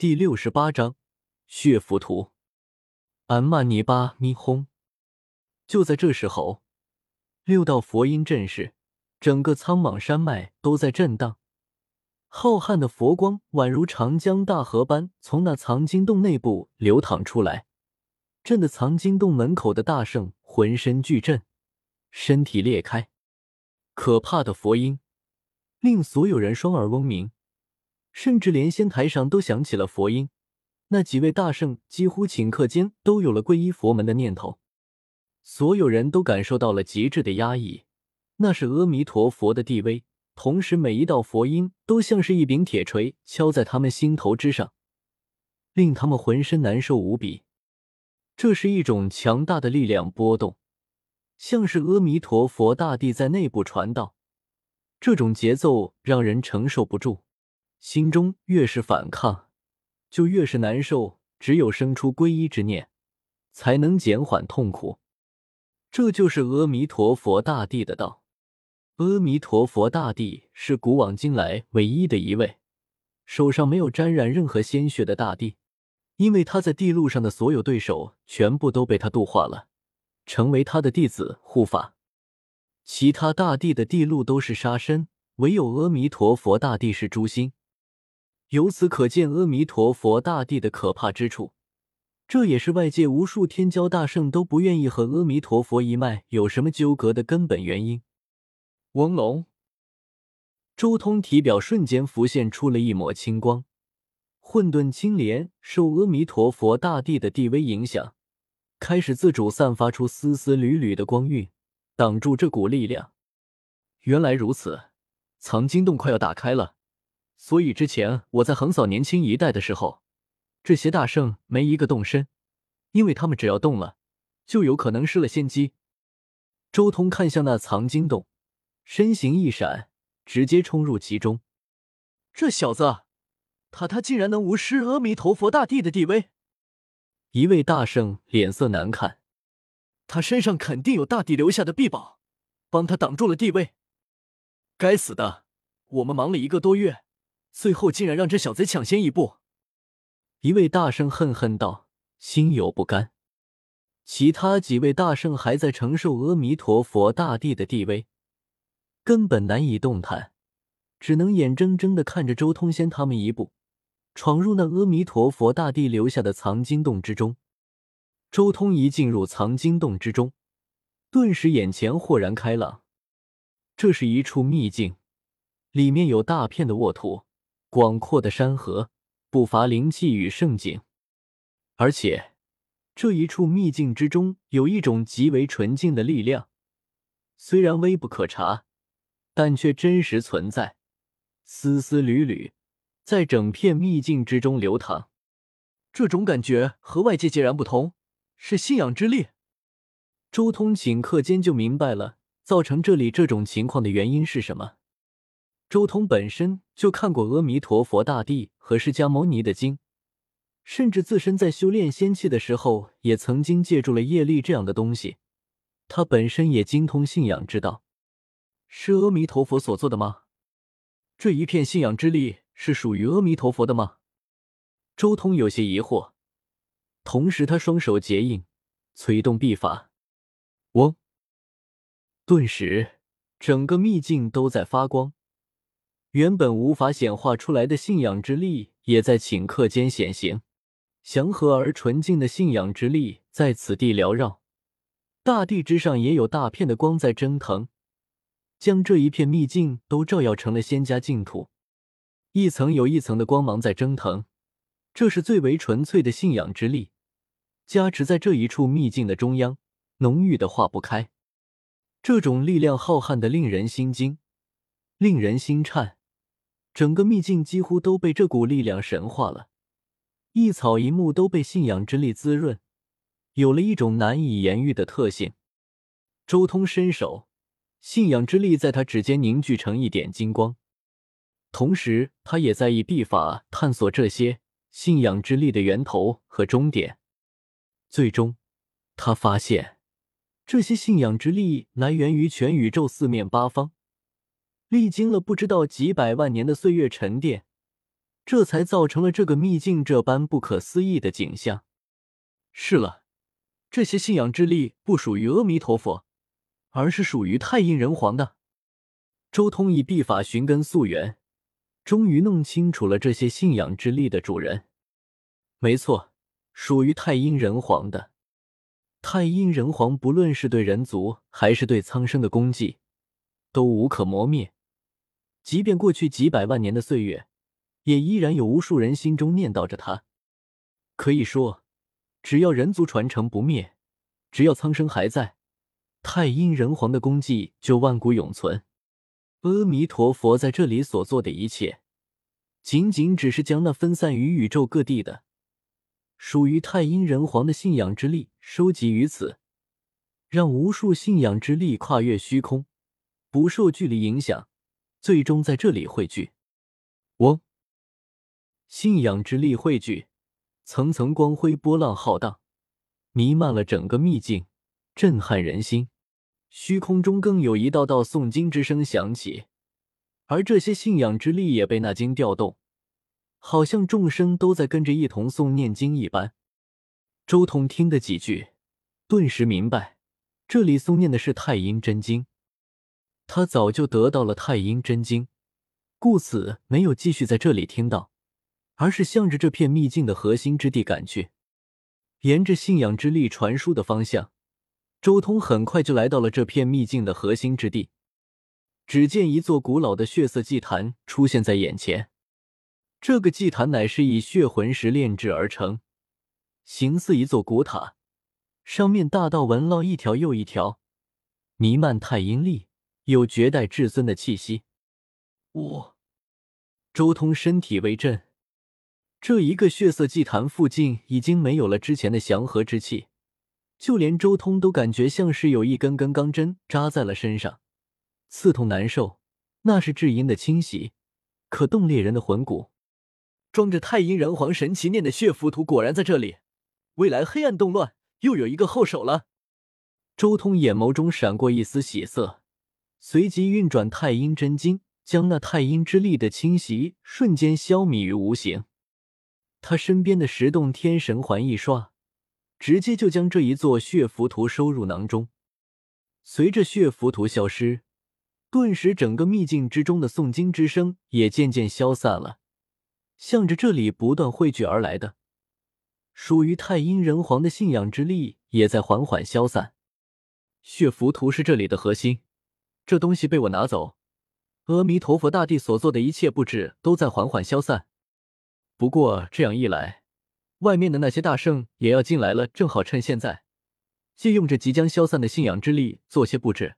第六十八章血符图。俺玛尼巴咪轰！就在这时候，六道佛音震世，整个苍莽山脉都在震荡。浩瀚的佛光宛如长江大河般从那藏经洞内部流淌出来，震得藏经洞门口的大圣浑身巨震，身体裂开。可怕的佛音令所有人双耳嗡鸣。甚至连仙台上都响起了佛音，那几位大圣几乎顷刻间都有了皈依佛门的念头。所有人都感受到了极致的压抑，那是阿弥陀佛的地位。同时，每一道佛音都像是一柄铁锤敲在他们心头之上，令他们浑身难受无比。这是一种强大的力量波动，像是阿弥陀佛大帝在内部传道。这种节奏让人承受不住。心中越是反抗，就越是难受。只有生出皈依之念，才能减缓痛苦。这就是阿弥陀佛大帝的道。阿弥陀佛大帝是古往今来唯一的一位手上没有沾染任何鲜血的大帝，因为他在地路上的所有对手全部都被他度化了，成为他的弟子护法。其他大帝的地路都是杀身，唯有阿弥陀佛大帝是诛心。由此可见，阿弥陀佛大帝的可怕之处，这也是外界无数天骄大圣都不愿意和阿弥陀佛一脉有什么纠葛的根本原因。翁龙，周通体表瞬间浮现出了一抹青光，混沌青莲受阿弥陀佛大帝的地威影响，开始自主散发出丝丝缕缕的光晕，挡住这股力量。原来如此，藏经洞快要打开了。所以之前我在横扫年轻一代的时候，这些大圣没一个动身，因为他们只要动了，就有可能失了先机。周通看向那藏经洞，身形一闪，直接冲入其中。这小子，他他竟然能无视阿弥陀佛大帝的地位！一位大圣脸色难看，他身上肯定有大帝留下的臂宝，帮他挡住了地位。该死的，我们忙了一个多月。最后竟然让这小贼抢先一步！一位大圣恨恨道，心有不甘。其他几位大圣还在承受阿弥陀佛大帝的地位，根本难以动弹，只能眼睁睁的看着周通先他们一步，闯入那阿弥陀佛大帝留下的藏经洞之中。周通一进入藏经洞之中，顿时眼前豁然开朗。这是一处秘境，里面有大片的沃土。广阔的山河，不乏灵气与圣景，而且这一处秘境之中有一种极为纯净的力量，虽然微不可察，但却真实存在，丝丝缕缕在整片秘境之中流淌。这种感觉和外界截然不同，是信仰之力。周通顷刻间就明白了，造成这里这种情况的原因是什么。周通本身就看过阿弥陀佛大帝和释迦牟尼的经，甚至自身在修炼仙气的时候，也曾经借助了业力这样的东西。他本身也精通信仰之道，是阿弥陀佛所做的吗？这一片信仰之力是属于阿弥陀佛的吗？周通有些疑惑，同时他双手结印，催动秘法，嗡，顿时整个秘境都在发光。原本无法显化出来的信仰之力，也在顷刻间显形。祥和而纯净的信仰之力在此地缭绕，大地之上也有大片的光在蒸腾，将这一片秘境都照耀成了仙家净土。一层又一层的光芒在蒸腾，这是最为纯粹的信仰之力，加持在这一处秘境的中央，浓郁的化不开。这种力量浩瀚的令人心惊，令人心颤。整个秘境几乎都被这股力量神化了，一草一木都被信仰之力滋润，有了一种难以言喻的特性。周通伸手，信仰之力在他指尖凝聚成一点金光，同时他也在以秘法探索这些信仰之力的源头和终点。最终，他发现这些信仰之力来源于全宇宙四面八方。历经了不知道几百万年的岁月沉淀，这才造成了这个秘境这般不可思议的景象。是了，这些信仰之力不属于阿弥陀佛，而是属于太阴人皇的。周通以秘法寻根溯源，终于弄清楚了这些信仰之力的主人。没错，属于太阴人皇的。太阴人皇不论是对人族还是对苍生的功绩，都无可磨灭。即便过去几百万年的岁月，也依然有无数人心中念叨着他。可以说，只要人族传承不灭，只要苍生还在，太阴人皇的功绩就万古永存。阿弥陀佛在这里所做的一切，仅仅只是将那分散于宇宙各地的。属于太阴人皇的信仰之力收集于此，让无数信仰之力跨越虚空，不受距离影响，最终在这里汇聚。嗡！信仰之力汇聚，层层光辉波浪浩荡，弥漫了整个秘境，震撼人心。虚空中更有一道道诵经之声响起，而这些信仰之力也被那经调动。好像众生都在跟着一同诵念经一般。周通听的几句，顿时明白，这里诵念的是太阴真经。他早就得到了太阴真经，故此没有继续在这里听到，而是向着这片秘境的核心之地赶去。沿着信仰之力传输的方向，周通很快就来到了这片秘境的核心之地。只见一座古老的血色祭坛出现在眼前。这个祭坛乃是以血魂石炼制而成，形似一座古塔，上面大道纹绕一条又一条，弥漫太阴力，有绝代至尊的气息。我，周通身体微震，这一个血色祭坛附近已经没有了之前的祥和之气，就连周通都感觉像是有一根根钢针扎在了身上，刺痛难受。那是至阴的侵袭，可冻裂人的魂骨。装着太阴人皇神奇念的血符图果然在这里，未来黑暗动乱又有一个后手了。周通眼眸中闪过一丝喜色，随即运转太阴真经，将那太阴之力的侵袭瞬间消弭于无形。他身边的十洞天神环一刷，直接就将这一座血符图收入囊中。随着血符图消失，顿时整个秘境之中的诵经之声也渐渐消散了。向着这里不断汇聚而来的，属于太阴人皇的信仰之力也在缓缓消散。血符图是这里的核心，这东西被我拿走，阿弥陀佛大帝所做的一切布置都在缓缓消散。不过这样一来，外面的那些大圣也要进来了，正好趁现在，借用这即将消散的信仰之力做些布置。